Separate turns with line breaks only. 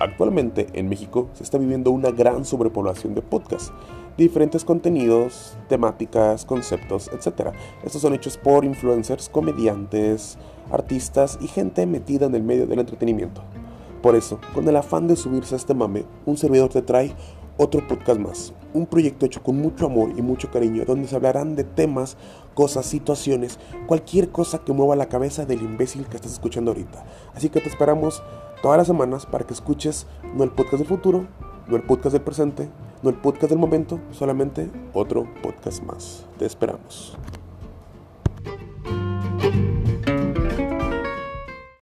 Actualmente en México se está viviendo una gran sobrepoblación de podcasts, diferentes contenidos, temáticas, conceptos, etc. Estos son hechos por influencers, comediantes, artistas y gente metida en el medio del entretenimiento. Por eso, con el afán de subirse a este mame, un servidor te trae otro podcast más, un proyecto hecho con mucho amor y mucho cariño, donde se hablarán de temas, cosas, situaciones, cualquier cosa que mueva la cabeza del imbécil que estás escuchando ahorita. Así que te esperamos todas las semanas para que escuches no el podcast del futuro, no el podcast del presente, no el podcast del momento, solamente otro podcast más. Te esperamos.